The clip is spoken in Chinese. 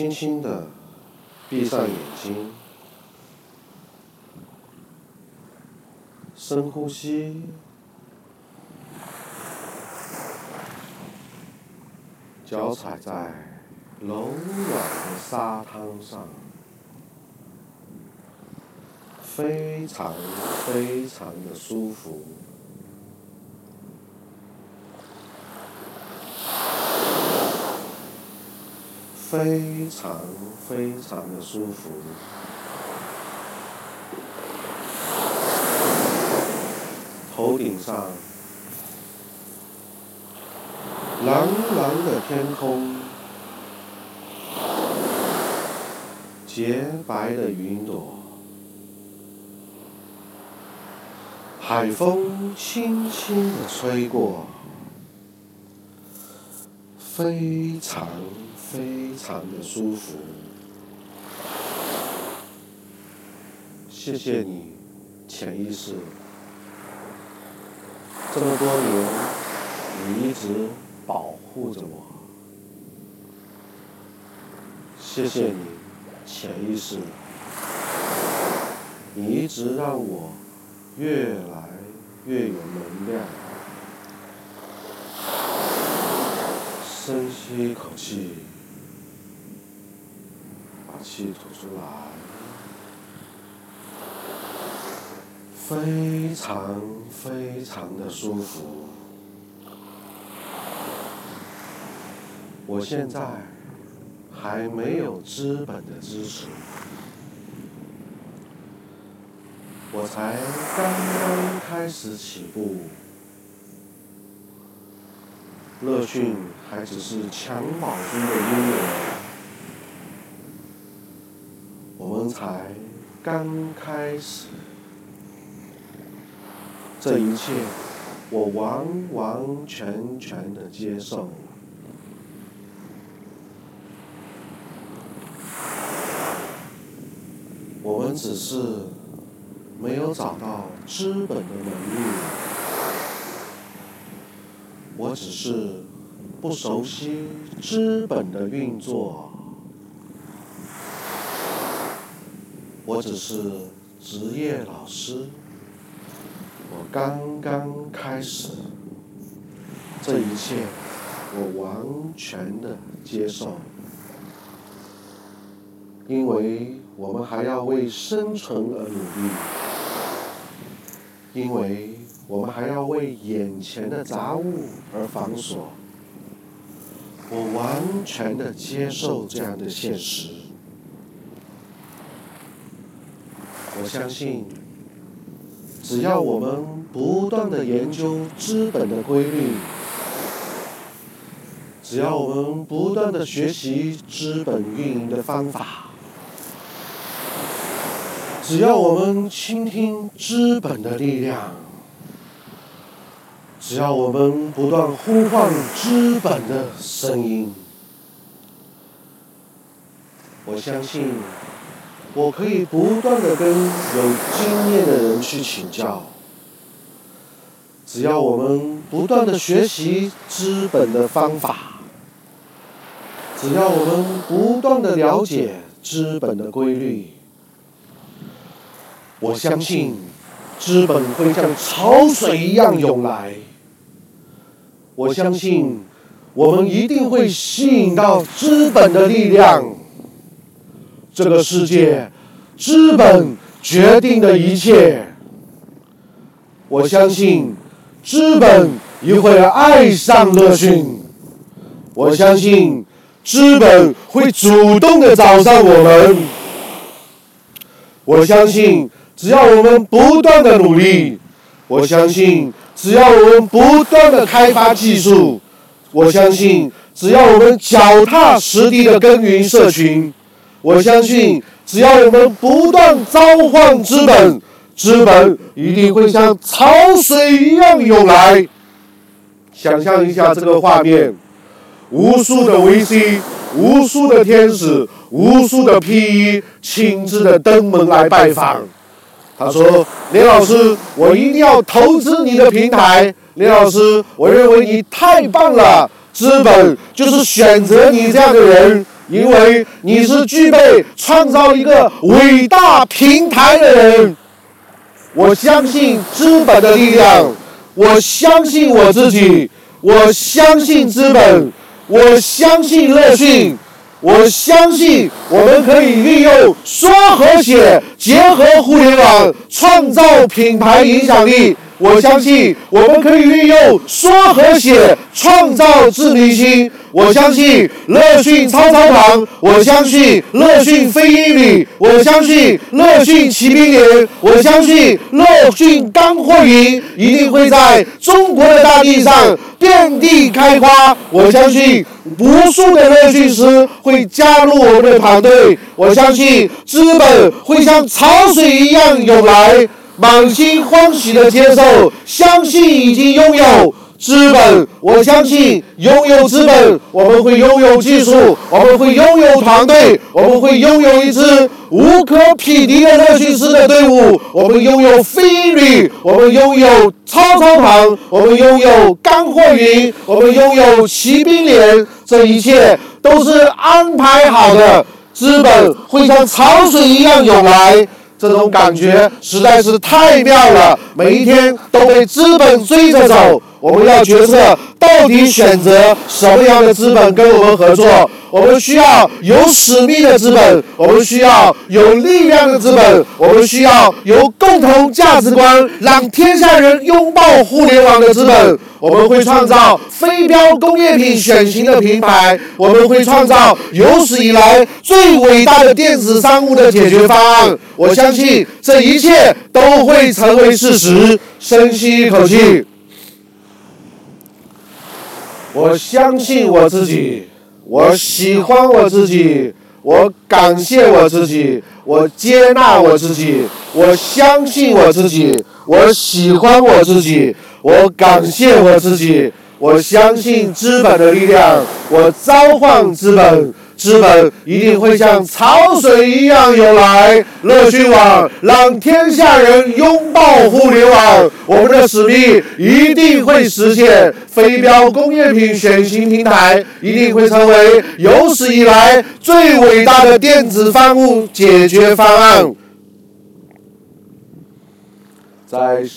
轻轻的闭上眼睛，深呼吸，脚踩在柔软的沙滩上，非常非常的舒服。非常非常的舒服，头顶上蓝蓝的天空，洁白的云朵，海风轻轻的吹过，非常。非常的舒服，谢谢你，潜意识，这么多年，你一直保护着我，谢谢你，潜意识，你一直让我越来越有能量，深吸一口气。气吐出来，非常非常的舒服。我现在还没有资本的支持，我才刚刚开始起步，乐讯还只是襁褓中的婴儿。我们才刚开始，这一切我完完全全的接受。我们只是没有找到资本的能力，我只是不熟悉资本的运作。我只是职业老师，我刚刚开始，这一切我完全的接受，因为我们还要为生存而努力，因为我们还要为眼前的杂物而防锁，我完全的接受这样的现实。我相信，只要我们不断的研究资本的规律，只要我们不断的学习资本运营的方法，只要我们倾听资本的力量，只要我们不断呼唤资本的声音，我相信。我可以不断的跟有经验的人去请教，只要我们不断的学习资本的方法，只要我们不断的了解资本的规律，我相信资本会像潮水一样涌来。我相信我们一定会吸引到资本的力量。这个世界，资本决定的一切。我相信，资本也会爱上乐讯。我相信，资本会主动的找上我们。我相信，只要我们不断的努力，我相信，只要我们不断的开发技术，我相信，只要我们脚踏实地的耕耘社群。我相信，只要我们不断召唤资本，资本一定会像潮水一样涌来。想象一下这个画面：无数的 VC，无数的天使，无数的 PE 亲自的登门来拜访。他说：“林老师，我一定要投资你的平台。林老师，我认为你太棒了，资本就是选择你这样的人。”因为你是具备创造一个伟大平台的人。我相信资本的力量，我相信我自己，我相信资本，我相信乐讯，我相信我们可以运用说和写结合互联网，创造品牌影响力。我相信我们可以运用说和写创造自明星。我相信乐讯超超堂，我相信乐讯飞英语，我相信乐讯骑兵连，我相信乐讯干货云一定会在中国的大地上遍地开花。我相信无数的乐讯师会加入我们的团队。我相信资本会像潮水一样涌来。满心欢喜的接受，相信已经拥有资本。我相信拥有资本，我们会拥有技术，我们会拥有团队，我们会拥有一支无可匹敌的热训师的队伍。我们拥有飞鹰旅，我们拥有超超堂，我们拥有干货云，我们拥有骑兵连。这一切都是安排好的，资本会像潮水一样涌来。这种感觉实在是太妙了，每一天都被资本追着走。我们要决策，到底选择什么样的资本跟我们合作？我们需要有使命的资本，我们需要有力量的资本，我们需要有共同价值观，让天下人拥抱互联网的资本。我们会创造非标工业品选型的品牌，我们会创造有史以来最伟大的电子商务的解决方案。我相信这一切都会成为事实。深吸一口气，我相信我自己。我喜欢我自己，我感谢我自己，我接纳我自己，我相信我自己，我喜欢我自己，我感谢我自己，我相信资本的力量，我召唤资本。资本一定会像潮水一样涌来，乐讯网让天下人拥抱互联网。我们的使命一定会实现，非标工业品选型平台一定会成为有史以来最伟大的电子商务解决方案。在。